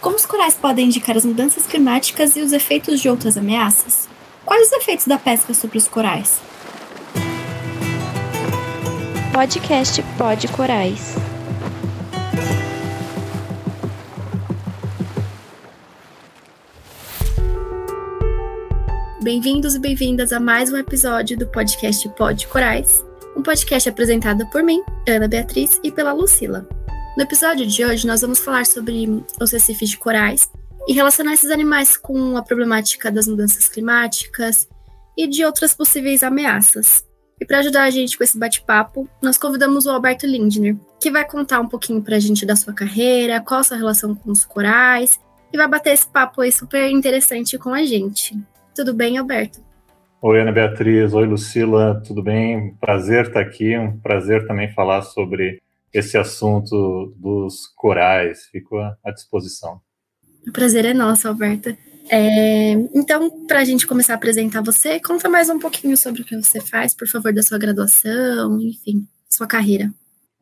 Como os corais podem indicar as mudanças climáticas e os efeitos de outras ameaças? Quais os efeitos da pesca sobre os corais? Podcast Pod Corais. Bem-vindos e bem-vindas a mais um episódio do podcast Pod Corais, um podcast apresentado por mim, Ana Beatriz, e pela Lucila. No episódio de hoje, nós vamos falar sobre os recifes de corais e relacionar esses animais com a problemática das mudanças climáticas e de outras possíveis ameaças. E para ajudar a gente com esse bate-papo, nós convidamos o Alberto Lindner, que vai contar um pouquinho para a gente da sua carreira, qual a sua relação com os corais, e vai bater esse papo aí super interessante com a gente. Tudo bem, Alberto? Oi, Ana Beatriz. Oi, Lucila. Tudo bem? Prazer estar aqui. Um prazer também falar sobre esse assunto dos corais. Fico à disposição. O prazer é nosso, Alberta. É, então, para a gente começar a apresentar você, conta mais um pouquinho sobre o que você faz, por favor, da sua graduação, enfim, sua carreira.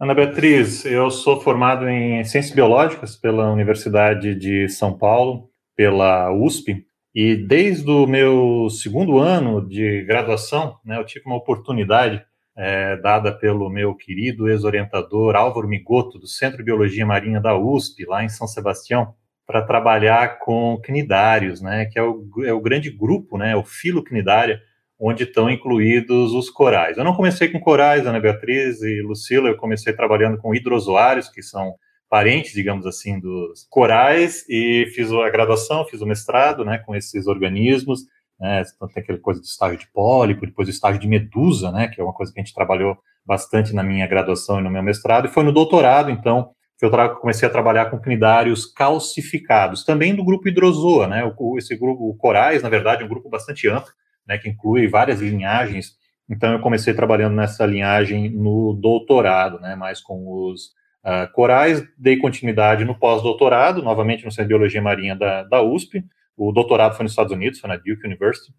Ana Beatriz, eu sou formado em Ciências Biológicas pela Universidade de São Paulo, pela USP, e desde o meu segundo ano de graduação, né, eu tive uma oportunidade é, dada pelo meu querido ex-orientador Álvaro Migoto, do Centro de Biologia Marinha da USP, lá em São Sebastião, para trabalhar com cnidários, né, que é o, é o grande grupo, né, o filo cnidária, onde estão incluídos os corais. Eu não comecei com corais, Ana Beatriz e Lucila, eu comecei trabalhando com hidrozoários, que são parentes, digamos assim, dos corais, e fiz a graduação, fiz o mestrado, né, com esses organismos, né? Então, tem aquela coisa do estágio de pólipo, depois o estágio de medusa, né? Que é uma coisa que a gente trabalhou bastante na minha graduação e no meu mestrado, e foi no doutorado, então, que eu comecei a trabalhar com cnidários calcificados, também do grupo hidrozoa, né? O, esse grupo, o corais, na verdade, é um grupo bastante amplo, né? Que inclui várias linhagens. Então, eu comecei trabalhando nessa linhagem no doutorado, né? Mais com os uh, corais, dei continuidade no pós-doutorado, novamente no Centro de Biologia Marinha da, da USP, o doutorado foi nos Estados Unidos, foi na Duke University,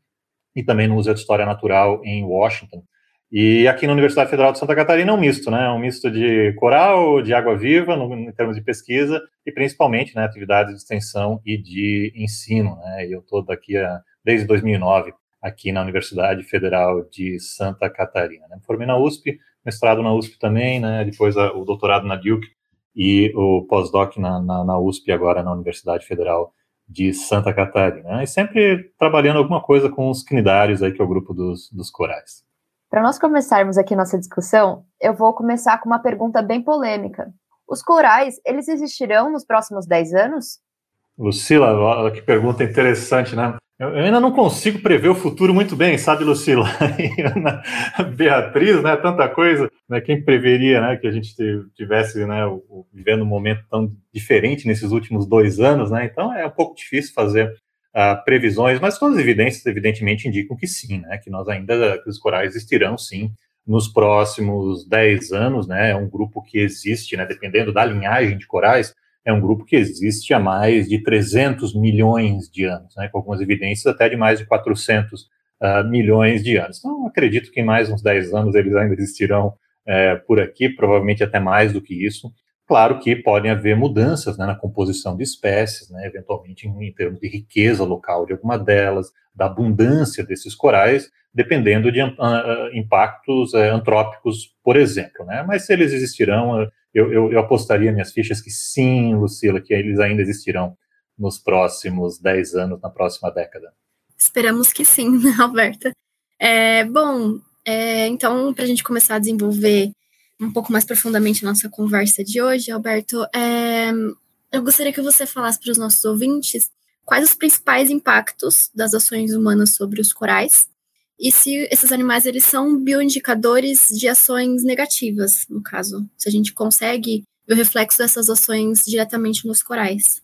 e também no Museu de História Natural em Washington. E aqui na Universidade Federal de Santa Catarina é um misto, né? Um misto de coral, de água viva, no, em termos de pesquisa, e principalmente, né, atividades de extensão e de ensino, né? E eu estou daqui a, desde 2009 aqui na Universidade Federal de Santa Catarina. Né? Formei na USP, mestrado na USP também, né? Depois a, o doutorado na Duke e o pós-doc na, na, na USP agora na Universidade Federal de Santa Catarina. E sempre trabalhando alguma coisa com os cnidários, aí, que é o grupo dos, dos corais. Para nós começarmos aqui nossa discussão, eu vou começar com uma pergunta bem polêmica. Os corais, eles existirão nos próximos 10 anos? Lucila, olha que pergunta interessante, né? Eu, ainda não consigo prever o futuro muito bem, sabe, Lucila? Beatriz, né? Tanta coisa, né? Quem preveria, né? Que a gente tivesse, né? Vivendo um momento tão diferente nesses últimos dois anos, né? Então é um pouco difícil fazer uh, previsões, mas todas as evidências, evidentemente, indicam que sim, né? Que nós ainda, que os corais existirão, sim, nos próximos dez anos, né? É um grupo que existe, né? Dependendo da linhagem de corais, é um grupo que existe há mais de 300 milhões de anos, né, com algumas evidências até de mais de 400 uh, ah, milhões de anos. Então, acredito que em mais uns 10 anos eles ainda existirão é, por aqui, provavelmente até mais do que isso. Claro que podem haver mudanças né, na composição de espécies, né, eventualmente em, em, termos de riqueza local de alguma delas, da abundância desses corais, dependendo de uh, impactos uh, antrópicos, por exemplo. Né, mas se eles existirão, eu, eu, eu, apostaria minhas fichas que sim, Lucila, que eles ainda existirão nos próximos 10 anos, na próxima década. Esperamos que sim, né, Alberta? É, bom, é, então, para a gente começar a desenvolver um pouco mais profundamente a nossa conversa de hoje, Alberto, é, eu gostaria que você falasse para os nossos ouvintes quais os principais impactos das ações humanas sobre os corais e se esses animais eles são bioindicadores de ações negativas, no caso, se a gente consegue ver o reflexo dessas ações diretamente nos corais.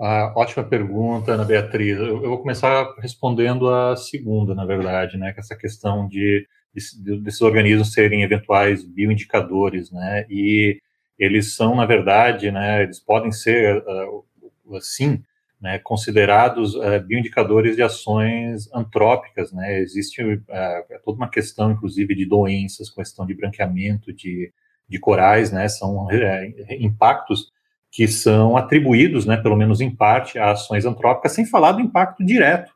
Ah, ótima pergunta, Ana Beatriz. Eu, eu, vou começar respondendo a segunda, na verdade, né, que essa questão de, de, desses organismos serem eventuais bioindicadores, né, e eles são, na verdade, né, eles podem ser, uh, assim, né, considerados uh, bioindicadores de ações antrópicas, né, existe uh, toda uma questão, inclusive, de doenças, questão de branqueamento de, de corais, né, são uh, impactos que são atribuídos, né, pelo menos em parte, a ações antrópicas, sem falar do impacto direto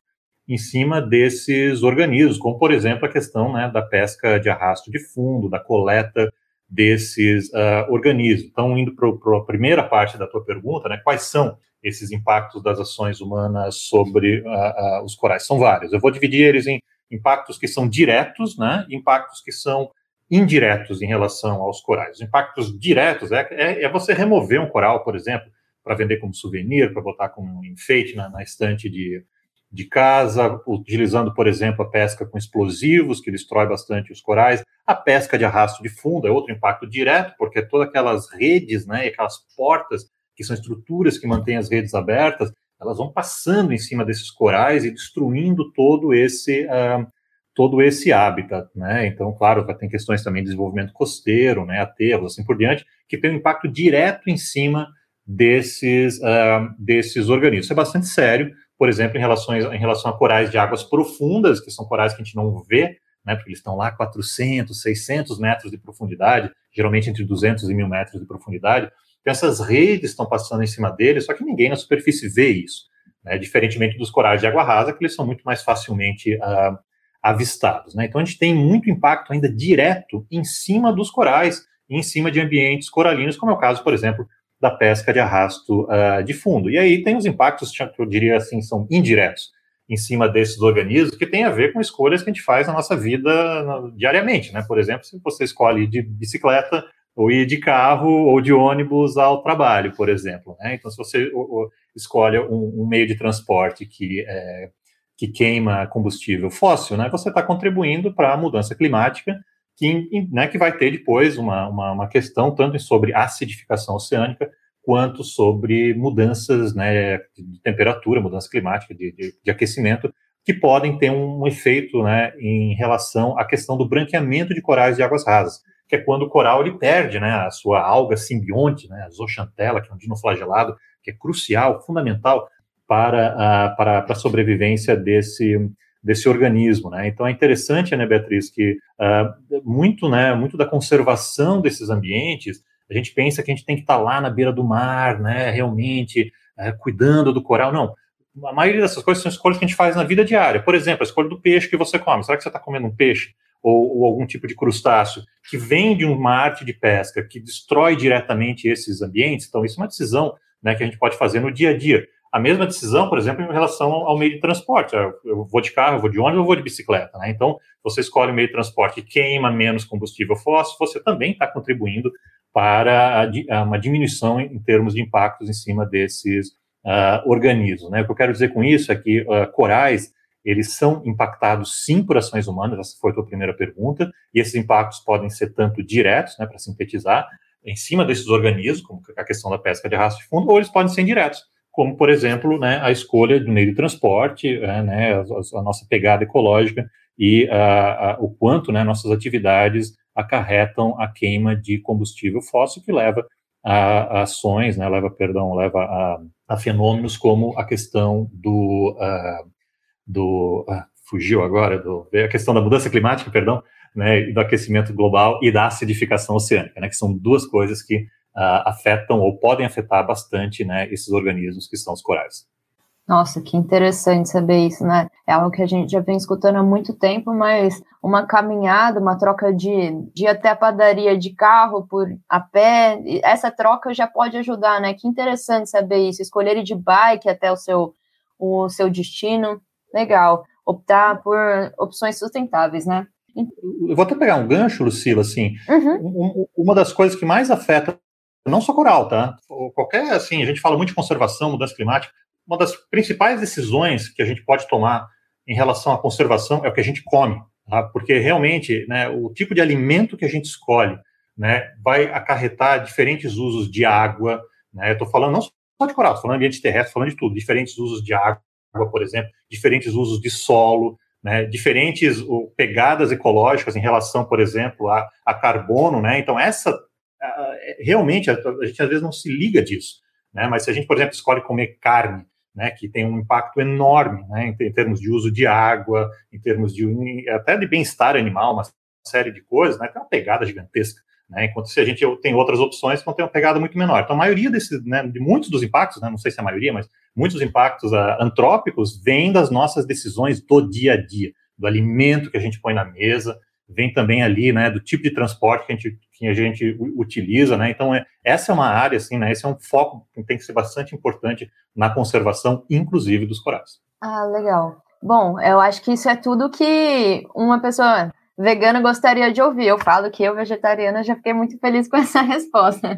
em cima desses organismos, como, por exemplo, a questão né, da pesca de arrasto de fundo, da coleta desses uh, organismos. Então, indo para a primeira parte da tua pergunta, né, quais são esses impactos das ações humanas sobre uh, uh, os corais? São vários. Eu vou dividir eles em impactos que são diretos, né, e impactos que são indiretos em relação aos corais. Os impactos diretos é, é, é você remover um coral, por exemplo, para vender como souvenir, para botar como enfeite na, na estante de, de casa, utilizando, por exemplo, a pesca com explosivos, que destrói bastante os corais. A pesca de arrasto de fundo é outro impacto direto, porque todas aquelas redes, né, aquelas portas, que são estruturas que mantêm as redes abertas, elas vão passando em cima desses corais e destruindo todo esse uh, todo esse habitat, né? Então, claro, tem questões também de desenvolvimento costeiro, né, aterros, assim por diante, que tem um impacto direto em cima desses uh, desses organismos. Isso é bastante sério, por exemplo, em relação, em relação a corais de águas profundas, que são corais que a gente não vê, né, porque eles estão lá 400, 600 metros de profundidade, geralmente entre 200 e 1000 metros de profundidade. Então, essas redes estão passando em cima deles, só que ninguém na superfície vê isso, né, diferentemente dos corais de água rasa, que eles são muito mais facilmente uh, avistados. Né? Então, a gente tem muito impacto ainda direto em cima dos corais, em cima de ambientes coralinos, como é o caso, por exemplo, da pesca de arrasto uh, de fundo. E aí tem os impactos, que eu diria assim, são indiretos em cima desses organismos, que tem a ver com escolhas que a gente faz na nossa vida diariamente, né? Por exemplo, se você escolhe de bicicleta ou ir de carro ou de ônibus ao trabalho, por exemplo, né? Então, se você escolhe um, um meio de transporte que é, que queima combustível fóssil, né? Você está contribuindo para a mudança climática que, né, que vai ter depois uma, uma, uma, questão tanto sobre acidificação oceânica quanto sobre mudanças né, de temperatura, mudança climática, de, de, de aquecimento, que podem ter um efeito né, em relação à questão do branqueamento de corais de águas rasas, que é quando o coral ele perde né, a sua alga simbionte, né, a zooxantella, que é um dinoflagelado, que é crucial, fundamental para a, para, para a sobrevivência desse, desse organismo, né? Então é interessante, né, Beatriz, que uh, muito, né, muito da conservação desses ambientes, a gente pensa que a gente tem que estar lá na beira do mar, né, realmente uh, cuidando do coral. Não, a maioria dessas coisas são escolhas que a gente faz na vida diária. Por exemplo, a escolha do peixe que você come. Será que você está comendo um peixe ou, ou, algum tipo de crustáceo que vem de uma arte de pesca que destrói diretamente esses ambientes? Então isso é uma decisão, né, que a gente pode fazer no dia a dia a mesma decisão, por exemplo, em relação ao meio de transporte. Eu vou de carro, eu vou de ônibus, eu vou de bicicleta. Né? Então, você escolhe o meio de transporte que queima menos combustível fóssil, você também está contribuindo para uma diminuição em termos de impactos em cima desses uh, organismos. Né? O que eu quero dizer com isso é que uh, corais eles são impactados sim por ações humanas, essa foi a tua primeira pergunta, e esses impactos podem ser tanto diretos, né, para sintetizar, em cima desses organismos, como a questão da pesca de arrasto de fundo, ou eles podem ser indiretos, como, por exemplo, né, a escolha do meio de transporte, é, né, a, a, nossa pegada ecológica e a, a, o quanto né, nossas atividades acarretam a queima de combustível fóssil, que leva a, ações, né, leva, perdão, leva a, fenômenos como a questão do, do fugiu agora, do, a questão da mudança climática, perdão, né, do aquecimento global e da acidificação oceânica, né, que são duas coisas que uh, afetam ou podem afetar bastante né, esses organismos que são os corais. Nossa, que interessante saber isso, né? É algo que a gente já vem escutando há muito tempo, mas uma caminhada, uma troca de, de ir até a padaria de carro por a pé, essa troca já pode ajudar, né? Que interessante saber isso. Escolher ir de bike até o seu, o seu destino, legal. Optar por opções sustentáveis, né? Eu vou até pegar um gancho, Lucila, assim. Uhum. Uma das coisas que mais afeta não só coral, tá? Qualquer, assim, a gente fala muito de conservação, mudança climática. Uma das principais decisões que a gente pode tomar em relação à conservação é o que a gente come, tá? Porque realmente, né, o tipo de alimento que a gente escolhe, né, vai acarretar diferentes usos de água, né? Eu estou falando não só de coral, estou falando de ambiente terrestre, falando de tudo, diferentes usos de água, por exemplo, diferentes usos de solo, né, diferentes o, pegadas ecológicas em relação, por exemplo, a, a carbono, né? Então essa realmente a, a, gente às vezes não se liga disso, né? Mas se a gente, por exemplo, escolhe comer carne, né, que tem um impacto enorme, né, em, em termos de uso de água, em termos de até de bem-estar animal, uma série de coisas, né? Tem uma pegada gigantesca Né? Enquanto se a gente tem outras opções vão ter uma pegada muito menor. Então, a maioria desses, né, de muitos dos impactos, né, não sei se é a maioria, mas muitos dos impactos uh, antrópicos vêm das nossas decisões do dia a dia, do alimento que a gente põe na mesa, vem também ali, né, do tipo de transporte que a gente, que a gente utiliza, né, então é, essa é uma área, assim, né, esse é um foco que tem que ser bastante importante na conservação, inclusive dos corais. Ah, legal. Bom, eu acho que isso é tudo que uma pessoa vegana gostaria de ouvir. Eu falo que eu, vegetariana, já fiquei muito feliz com essa resposta.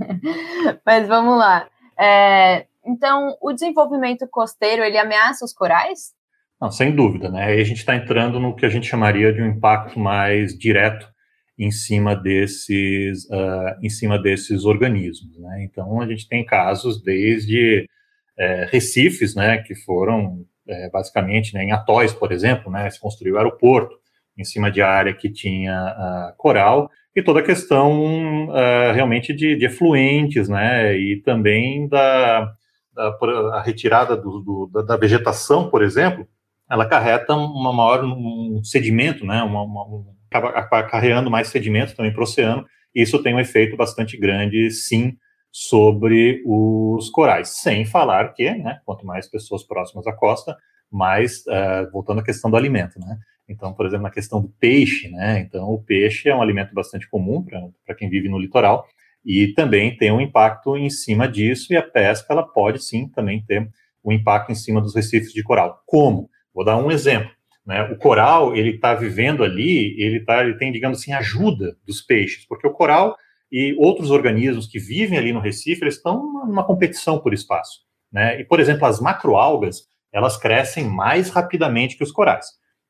Mas vamos lá. É, então, o desenvolvimento costeiro, ele ameaça os corais? Não, sem dúvida, né? Aí a gente está entrando no que a gente chamaria de um impacto mais direto em cima desses, uh, em cima desses organismos, né? Então a gente tem casos desde é, recifes, né, que foram é, basicamente né, em atóis, por exemplo, né, se construiu o aeroporto em cima de área que tinha coral e toda a questão uh, realmente de, de, efluentes, né, e também da, da retirada do, do, da vegetação, por exemplo, ela acarreta uma maior um sedimento, né, uma, uma, um, acaba acarreando mais sedimentos também para o oceano, e isso tem um efeito bastante grande, sim, sobre os corais, sem falar que, né, quanto mais pessoas próximas à costa, mais, uh, voltando à questão do alimento, né, então, por exemplo, na questão do peixe, né, então o peixe é um alimento bastante comum para quem vive no litoral, e também tem um impacto em cima disso, e a pesca, ela pode sim também ter um impacto em cima dos recifes de coral. Como? Vou dar um exemplo. Né? O coral, ele está vivendo ali, ele, tá, ele tem, digamos assim, ajuda dos peixes, porque o coral e outros organismos que vivem ali no Recife, eles estão numa competição por espaço. Né? E, por exemplo, as macroalgas, elas crescem mais rapidamente que os corais.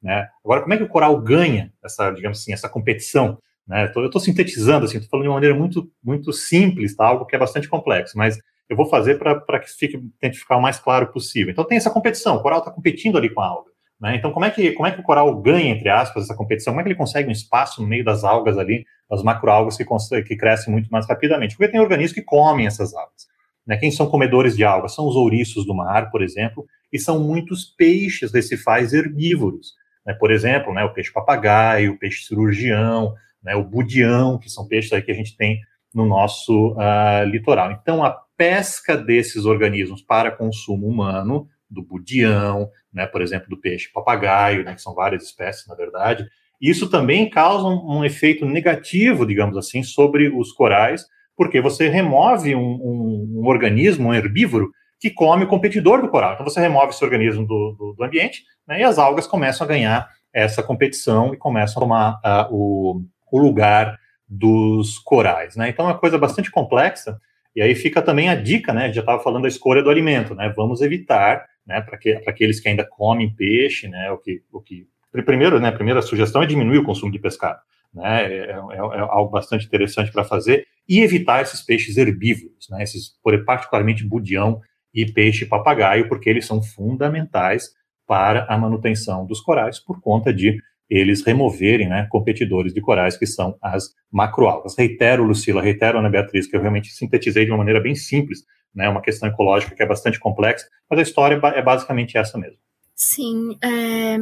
Né? Agora, como é que o coral ganha essa, digamos assim, essa competição? Né? Eu estou sintetizando, assim, estou falando de uma maneira muito, muito simples, tá? algo que é bastante complexo, mas eu vou fazer para que fique, tente ficar o mais claro possível. Então tem essa competição, o coral está competindo ali com a alga. Né? Então como é, que, como é que o coral ganha, entre aspas, essa competição? Como é que ele consegue um espaço no meio das algas ali, das macroalgas que, que crescem muito mais rapidamente? Porque tem organismos que comem essas algas. Né? Quem são comedores de algas? São os ouriços do mar, por exemplo, e são muitos peixes recifais herbívoros. Né? Por exemplo, né, o peixe papagaio, o peixe cirurgião, né, o budião, que são peixes que a gente tem no nosso uh, litoral. Então, a pesca desses organismos para consumo humano, do budião, né, por exemplo, do peixe papagaio, né, que são várias espécies, na verdade, isso também causa um, um efeito negativo, digamos assim, sobre os corais, porque você remove um, um, um, organismo, um herbívoro, que come o competidor do coral. Então, você remove esse organismo do, do, do ambiente né, e as algas começam a ganhar essa competição e começam a tomar uh, o, o lugar dos corais, né? Então é uma coisa bastante complexa. E aí fica também a dica, né? Já estava falando da escolha do alimento, né? Vamos evitar, né? Para que, aqueles que ainda comem peixe, né? O que, o que primeiro, né? A primeira sugestão é diminuir o consumo de pescado, né? É, é, é algo bastante interessante para fazer e evitar esses peixes herbívoros, né? Esses, particularmente budião e peixe papagaio, porque eles são fundamentais para a manutenção dos corais por conta de eles removerem né, competidores de corais, que são as macroalgas. Reitero, Lucila, reitero, Ana Beatriz, que eu realmente sintetizei de uma maneira bem simples, né, uma questão ecológica que é bastante complexa, mas a história é basicamente essa mesmo. Sim, é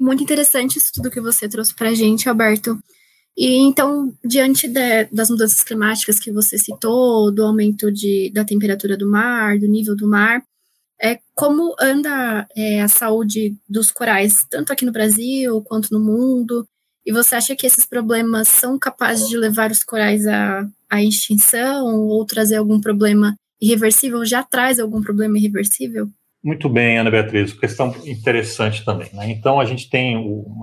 muito interessante isso tudo que você trouxe para a gente, Alberto. E então, diante de, das mudanças climáticas que você citou, do aumento de, da temperatura do mar, do nível do mar, é, como anda é, a saúde dos corais, tanto aqui no Brasil quanto no mundo? E você acha que esses problemas são capazes de levar os corais à, à extinção ou trazer algum problema irreversível? Já traz algum problema irreversível? Muito bem, Ana Beatriz, questão interessante também. Né? Então, a gente tem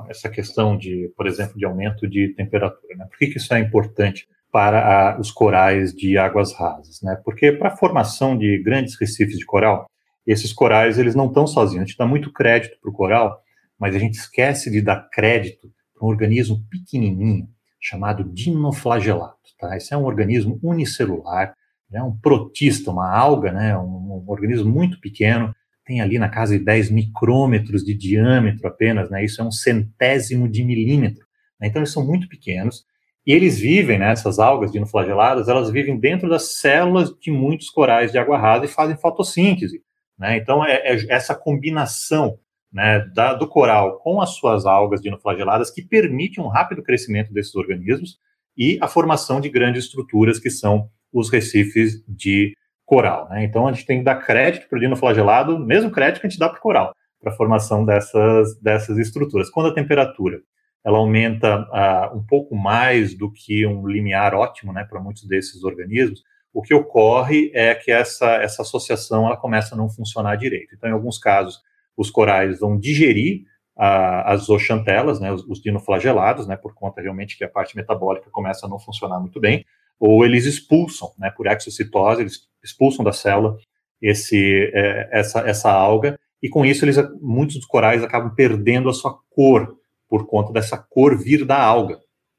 essa questão de, por exemplo, de aumento de temperatura. Né? Por que, que isso é importante para a, os corais de águas rasas? Né? Porque para a formação de grandes recifes de coral, esses corais, eles não estão sozinhos. A gente dá muito crédito para o coral, mas a gente esquece de dar crédito para um organismo pequenininho chamado dinoflagelato. Tá? Esse é um organismo unicelular, é um protista, uma alga, né? Um, um, organismo muito pequeno, tem ali na casa de 10 micrômetros de diâmetro apenas, né? isso é um centésimo de milímetro. Né? Então, eles são muito pequenos, e eles vivem, né, essas algas dinoflageladas, elas vivem dentro das células de muitos corais de água rasa e fazem fotossíntese. Né? Então, é, é, essa combinação né, da, do coral com as suas algas dinoflageladas que permite um rápido crescimento desses organismos e a formação de grandes estruturas que são os recifes de coral. Né? Então a gente tem que dar crédito para o dinoflagelado, mesmo crédito que a gente dá para o coral, para a formação dessas, dessas estruturas. Quando a temperatura ela aumenta uh, um pouco mais do que um limiar ótimo né, para muitos desses organismos, o que ocorre é que essa, essa associação ela começa a não funcionar direito. Então, em alguns casos, os corais vão digerir uh, as zooxantelas, né, os, os dinoflagelados, né, por conta realmente que a parte metabólica começa a não funcionar muito bem, ou eles expulsam, né, por exocitose, eles expulsam da célula esse, é, essa, essa alga, e com isso eles, muitos dos corais acabam perdendo a sua cor, por conta dessa cor vir da alga.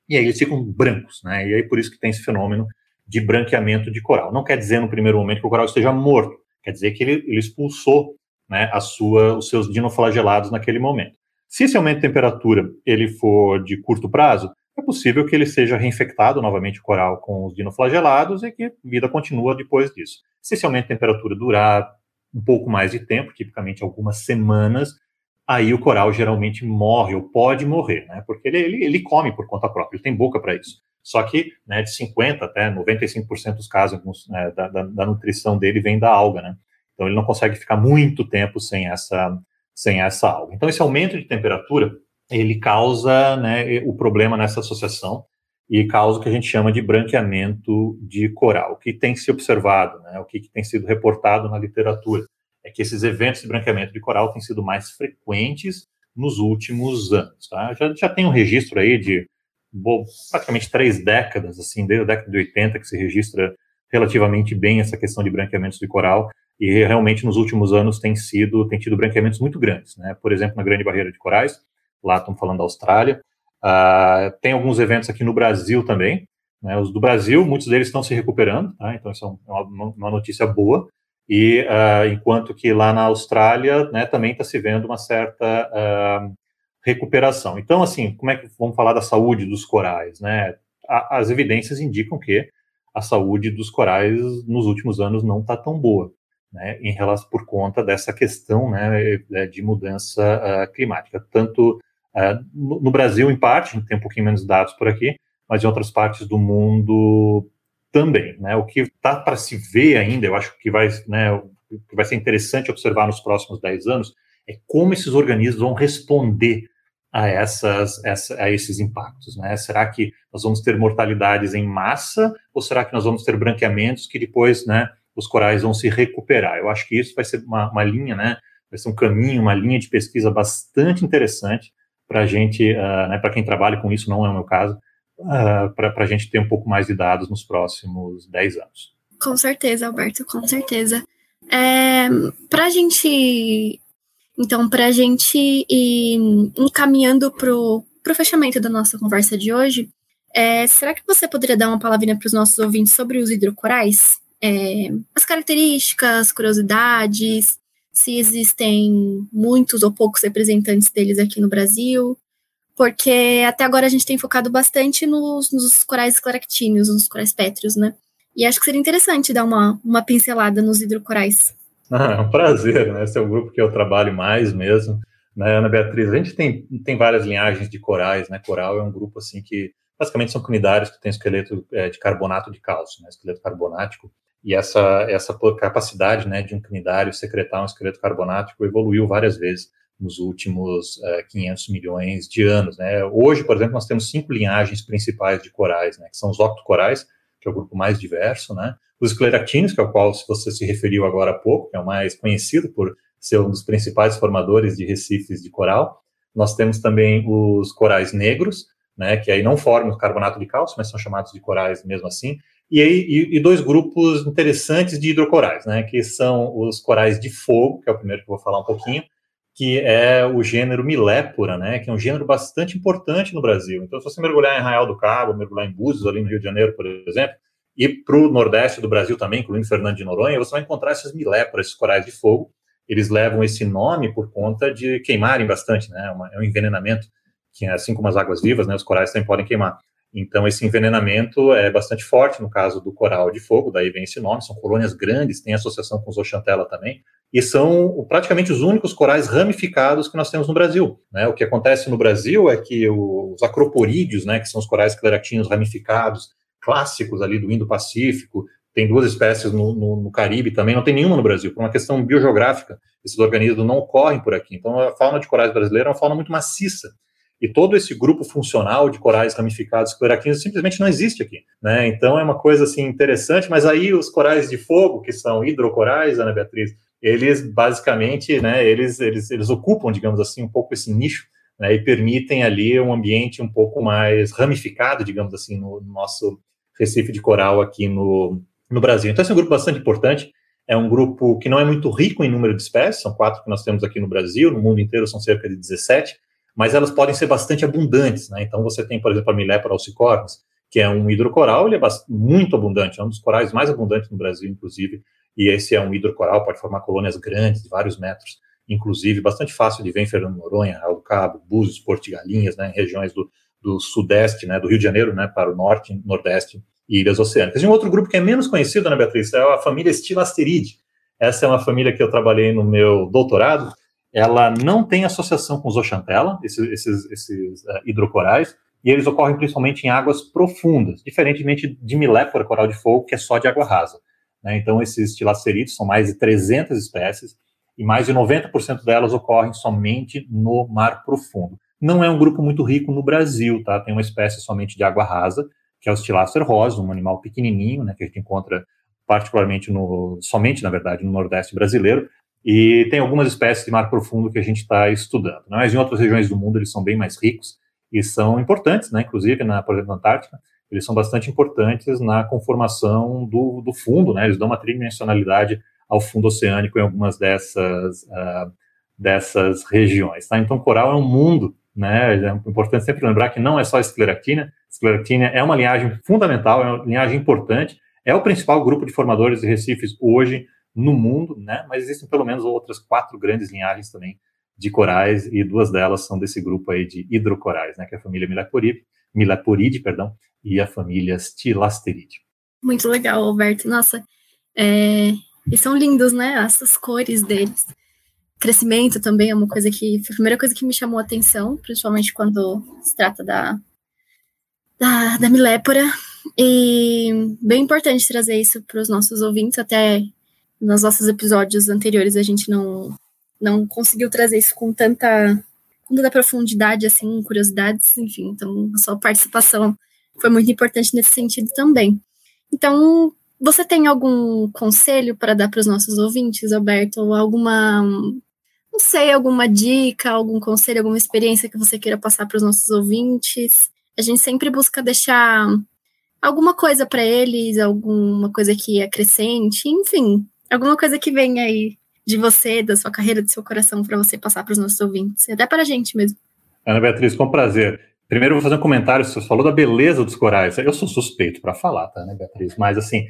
E aí eles ficam brancos, né? E aí por isso que tem esse fenômeno de branqueamento de coral. Não quer dizer no primeiro momento que o coral esteja morto, quer dizer que ele, ele expulsou né, a sua, os seus dinoflagelados naquele momento. Se esse aumento de temperatura ele for de curto prazo, é possível que ele seja reinfectado novamente o coral com os dinoflagelados e que a vida continua depois disso. Se esse aumento de temperatura durar um pouco mais de tempo, tipicamente algumas semanas, aí o coral geralmente morre ou pode morrer, né? Porque ele, ele, ele come por conta própria, ele tem boca para isso. Só que né, de 50% até 95% dos casos né, da, da, da, nutrição dele vem da alga, né? Então ele não consegue ficar muito tempo sem essa, sem essa alga. Então esse aumento de temperatura, ele causa né, o problema nessa associação e causa o que a gente chama de branqueamento de coral, o que tem se observado, né, o que, tem sido reportado na literatura é que esses eventos de branqueamento de coral têm sido mais frequentes nos últimos anos. Tá? Já, já tem um registro aí de bom, praticamente três décadas, assim, desde a década de 80 que se registra relativamente bem essa questão de branqueamentos de coral e realmente nos últimos anos tem sido tem tido branqueamentos muito grandes, né? Por exemplo, na Grande Barreira de Corais, lá estamos falando da Austrália, uh, tem alguns eventos aqui no Brasil também, né? Os do Brasil, muitos deles estão se recuperando, tá? Então isso é uma, uma notícia boa. E uh, enquanto que lá na Austrália, né, também está se vendo uma certa uh, recuperação. Então, assim, como é que vamos falar da saúde dos corais, né? A, as evidências indicam que a saúde dos corais nos últimos anos não está tão boa, né, em relação por conta dessa questão, né, é, de mudança uh, climática. Tanto no, no Brasil, em parte, tem um pouquinho menos dados por aqui, mas em outras partes do mundo também. Né? O que está para se ver ainda, eu acho que vai, né, que vai ser interessante observar nos próximos 10 anos, é como esses organismos vão responder a, essas, essa, a esses impactos. Né? Será que nós vamos ter mortalidades em massa ou será que nós vamos ter branqueamentos que depois né, os corais vão se recuperar? Eu acho que isso vai ser uma, uma linha, né, vai ser um caminho, uma linha de pesquisa bastante interessante para a gente, uh, né, para quem trabalha com isso, não é o meu caso, uh, ah, para a gente ter um pouco mais de dados nos próximos 10 anos. Com certeza, Alberto, com certeza. É, para a gente, então, para a gente ir encaminhando para o fechamento da nossa conversa de hoje, é, será que você poderia dar uma palavrinha para os nossos ouvintes sobre os hidrocorais? É, as características, curiosidades, se existem muitos ou poucos representantes deles aqui no Brasil, porque até agora a gente tem focado bastante nos, nos corais esclaractíneos, nos corais pétreos, né? E acho que seria interessante dar uma, uma pincelada nos hidrocorais. Ah, é um prazer, né? Esse é o grupo que eu trabalho mais mesmo. Né, Ana Beatriz, a gente tem, tem várias linhagens de corais, né? Coral é um grupo, assim, que basicamente são cnidários que têm esqueleto é, de carbonato de cálcio, né? Esqueleto carbonático. E essa, essa capacidade, né, de um cnidário secretar um esqueleto carbonático evoluiu várias vezes nos últimos uh, eh, 500 milhões de anos. Né? Hoje, por exemplo, nós temos cinco linhagens principais de corais, né, que são os octocorais, que é o grupo mais diverso, né? os escleractíneos, que é o qual você se referiu agora há pouco, que é o mais conhecido por ser um dos principais formadores de recifes de coral. Nós temos também os corais negros, né, que aí não formam carbonato de cálcio, mas são chamados de corais mesmo assim. E, e, e dois grupos interessantes de hidrocorais, né, que são os corais de fogo, que é o primeiro que eu vou falar um pouquinho, que é o gênero Milépora, né, que é um gênero bastante importante no Brasil. Então, se você mergulhar em Arraial do Cabo, mergulhar em Búzios, ali no Rio de Janeiro, por exemplo, e para o nordeste do Brasil também, incluindo Fernando de Noronha, você vai encontrar esses Miléporas, esses corais de fogo. Eles levam esse nome por conta de queimarem bastante, né, é um envenenamento, que assim como as águas vivas, né, os corais também podem queimar. Então, esse envenenamento é bastante forte no caso do coral de fogo, daí vem esse nome, são colônias grandes, tem associação com os também, e são praticamente os únicos corais ramificados que nós temos no Brasil. Né? O que acontece no Brasil é que os acroporídeos, né, que são os corais cleratinhos ramificados, clássicos ali do Indo-Pacífico, tem duas espécies no, no, no, Caribe também, não tem nenhuma no Brasil, por uma questão biogeográfica, esses organismos não ocorrem por aqui. Então, a fauna de corais brasileira é uma fauna muito maciça. E todo esse grupo funcional de corais ramificados cleraquinos simplesmente não existe aqui. Né? Então, é uma coisa assim interessante, mas aí os corais de fogo, que são hidrocorais, Ana Beatriz, eles basicamente, né, eles, eles, eles ocupam, digamos assim, um pouco esse nicho né, e permitem ali um ambiente um pouco mais ramificado, digamos assim, no, no nosso Recife de coral aqui no, no Brasil. Então, esse é um grupo bastante importante. É um grupo que não é muito rico em número de espécies, são quatro que nós temos aqui no Brasil, no mundo inteiro são cerca de 17, mas elas podem ser bastante abundantes. Né? Então, você tem, por exemplo, a Milepora alcicornis, que é um hidrocoral, ele é muito abundante, é um dos corais mais abundantes no Brasil, inclusive, e esse é um hidrocoral, pode formar colônias grandes, de vários metros, inclusive, bastante fácil de ver em Fernando Noronha, Raul Cabo, Búzios, Porto de Galinhas, né, em regiões do, do sudeste, né, do Rio de Janeiro, né, para o norte, nordeste e ilhas oceânicas. E um outro grupo que é menos conhecido, né, Beatriz, é a família Stilasteridae. Essa é uma família que eu trabalhei no meu doutorado. Ela não tem associação com os Oxantella, esses, esses, esses uh, hidrocorais, e eles ocorrem principalmente em águas profundas, diferentemente de Milepora, coral de fogo, que é só de água rasa. Né? Então, esses tilacerídeos são mais de 300 espécies e mais de 90% delas ocorrem somente no mar profundo. Não é um grupo muito rico no Brasil, tá? Tem uma espécie somente de água rasa, que é o Stilacer rosa, um animal pequenininho, né, que a gente encontra particularmente no, somente, na verdade, no Nordeste brasileiro, e tem algumas espécies de mar profundo que a gente está estudando. Né? Mas em outras regiões do mundo eles são bem mais ricos e são importantes, né? inclusive, na, por exemplo, na Antártica, eles são bastante importantes na conformação do, do fundo, né? Eles dão uma tridimensionalidade ao fundo oceânico em algumas dessas, uh, dessas regiões. Tá? Então, coral é um mundo, né? É importante sempre lembrar que não é só a escleratina. Escleratina é uma linhagem fundamental, é uma linhagem importante, é o principal grupo de formadores de recifes hoje no mundo, né? Mas existem pelo menos outras quatro grandes linhagens também de corais e duas delas são desse grupo aí de hidrocorais, né? Que é a família Milaporide, Milaporide, perdão, e a família Stilasteridae. Muito legal, Alberto. Nossa, é... e são lindos, né? Essas cores deles. Crescimento também é uma coisa que foi a primeira coisa que me chamou a atenção, principalmente quando se trata da, da, da milépora. E bem importante trazer isso para os nossos ouvintes, até nos nossos episódios anteriores a gente não, não conseguiu trazer isso com tanta, com tanta profundidade, assim, curiosidades, enfim. Então, a sua participação foi muito importante nesse sentido também. Então, você tem algum conselho para dar para os nossos ouvintes, Alberto? Ou alguma, não sei, alguma dica, algum conselho, alguma experiência que você queira passar para os nossos ouvintes? A gente sempre busca deixar alguma coisa para eles, alguma coisa que acrescente, enfim, alguma coisa que venha aí de você, da sua carreira, do seu coração, para você passar para os nossos ouvintes, até para a gente mesmo. Ana Beatriz, com prazer. Primeiro, eu vou fazer um comentário. Você falou da beleza dos corais. Eu sou suspeito para falar, tá, né, Beatriz? Mas, assim,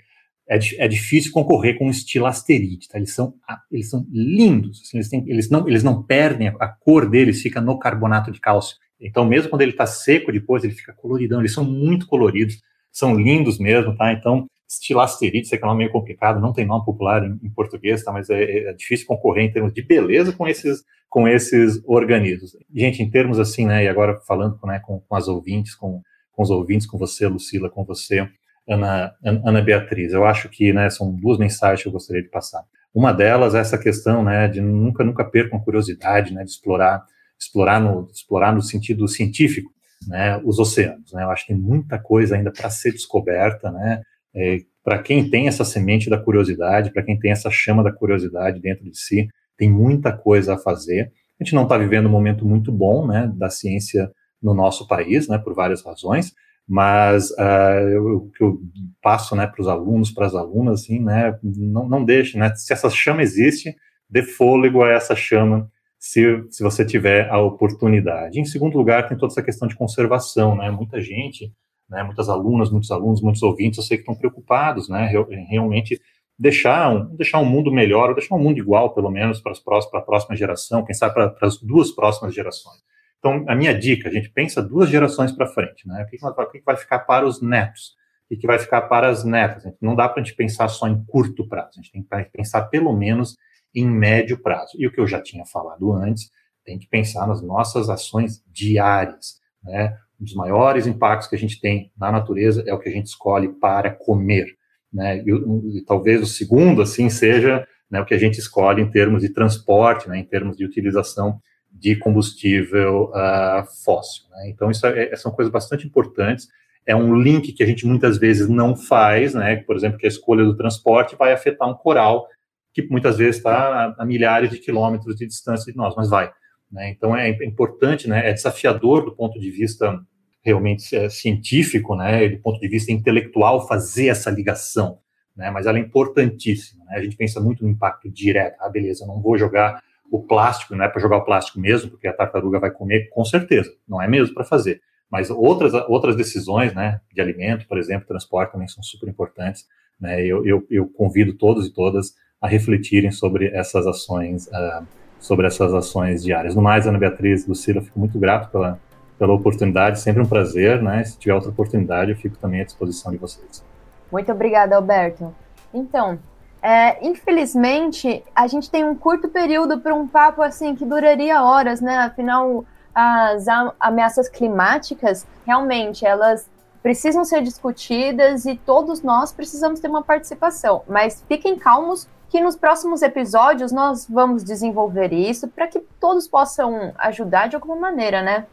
é, é difícil concorrer com o estilo asterite, tá? Eles são, eles são lindos. Assim, eles, têm, eles, não, eles não perdem, a, a, cor deles fica no carbonato de cálcio. Então, mesmo quando ele está seco depois, ele fica coloridão. Eles são muito coloridos, são lindos mesmo, tá? Então, estilasterite, sei que é um nome meio complicado, não tem nome popular em, em português, tá? mas é, é, difícil concorrer em termos de beleza com esses, com esses organismos. Gente, em termos assim, né, e agora falando né, com, com as ouvintes, com, com os ouvintes, com você, Lucila, com você, Ana, Ana Beatriz, eu acho que né, são duas mensagens que eu gostaria de passar. Uma delas é essa questão né, de nunca, nunca percam a curiosidade né, de explorar, explorar, no, explorar no sentido científico né, os oceanos. Né? Eu acho que tem muita coisa ainda para ser descoberta, né? É, para quem tem essa semente da curiosidade, para quem tem essa chama da curiosidade dentro de si, tem muita coisa a fazer. A gente não está vivendo um momento muito bom, né, da ciência no nosso país, né, por várias razões, mas uh, o que eu passo, né, para os alunos, para as alunas, assim, né, não, não deixe, né, se essa chama existe, dê fôlego a essa chama, se, se você tiver a oportunidade. Em segundo lugar, tem toda essa questão de conservação, né, muita gente né, muitas alunas, muitos alunos, muitos ouvintes, eu sei que estão preocupados, né, realmente deixar um, deixar um mundo melhor, ou deixar um mundo igual, pelo menos, para, as próximas, para a próxima geração, quem sabe para, para as duas próximas gerações. Então, a minha dica, a gente pensa duas gerações para frente, né? O que, que, vai ficar para os netos? O que vai ficar para as netas? Não dá para a gente pensar só em curto prazo, a gente tem que pensar pelo menos em médio prazo. E o que eu já tinha falado antes, tem que pensar nas nossas ações diárias, né? Um dos maiores impactos que a gente tem na natureza é o que a gente escolhe para comer, né? E, e talvez o segundo, assim, seja né, o que a gente escolhe em termos de transporte, né, em termos de utilização de combustível uh, fóssil. Né? Então, isso é, são coisas bastante importantes. É um link que a gente muitas vezes não faz, né? Por exemplo, que a escolha do transporte vai afetar um coral que muitas vezes está a milhares de quilômetros de distância de nós, mas vai. Né? Então, é importante, né? É desafiador do ponto de vista realmente é, científico, né? Do ponto de vista intelectual, fazer essa ligação né? Mas ela é importantíssima. Né? A gente pensa muito no impacto direto. Ah, beleza, não vou jogar o plástico, não é para jogar o plástico mesmo, porque a tartaruga vai comer, com certeza, não é mesmo para fazer. Mas outras, outras decisões, né, de alimento, por exemplo, transporte também são super importantes. Né? Eu, eu, eu convido todos e todas a refletirem sobre essas ações, uh, sobre essas ações diárias. No mais, Ana Beatriz, Lucila, fico muito grato pela, pela oportunidade, sempre um prazer, né? Se tiver outra oportunidade, eu fico também à disposição de vocês. Muito obrigada, Alberto. Então, é, infelizmente, a gente tem um curto período para um papo assim que duraria horas, né? Afinal, as ameaças climáticas realmente elas precisam ser discutidas e todos nós precisamos ter uma participação. Mas fiquem calmos que nos próximos episódios nós vamos desenvolver isso para que todos possam ajudar de alguma maneira, né?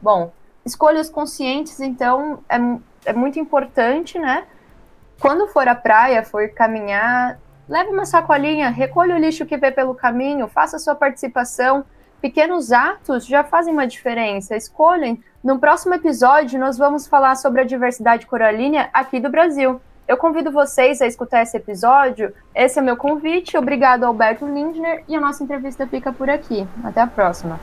Bom, escolhas conscientes, então, é, é muito importante, né? Quando for à praia, for caminhar, leve uma sacolinha, recolha o lixo que vê pelo caminho, faça sua participação. Pequenos atos já fazem uma diferença. Escolhem. No próximo episódio, nós vamos falar sobre a diversidade coralínea aqui do Brasil. Eu convido vocês a escutar esse episódio. Esse é meu convite. Obrigado, Alberto Lindner. E a nossa entrevista fica por aqui. Até a próxima.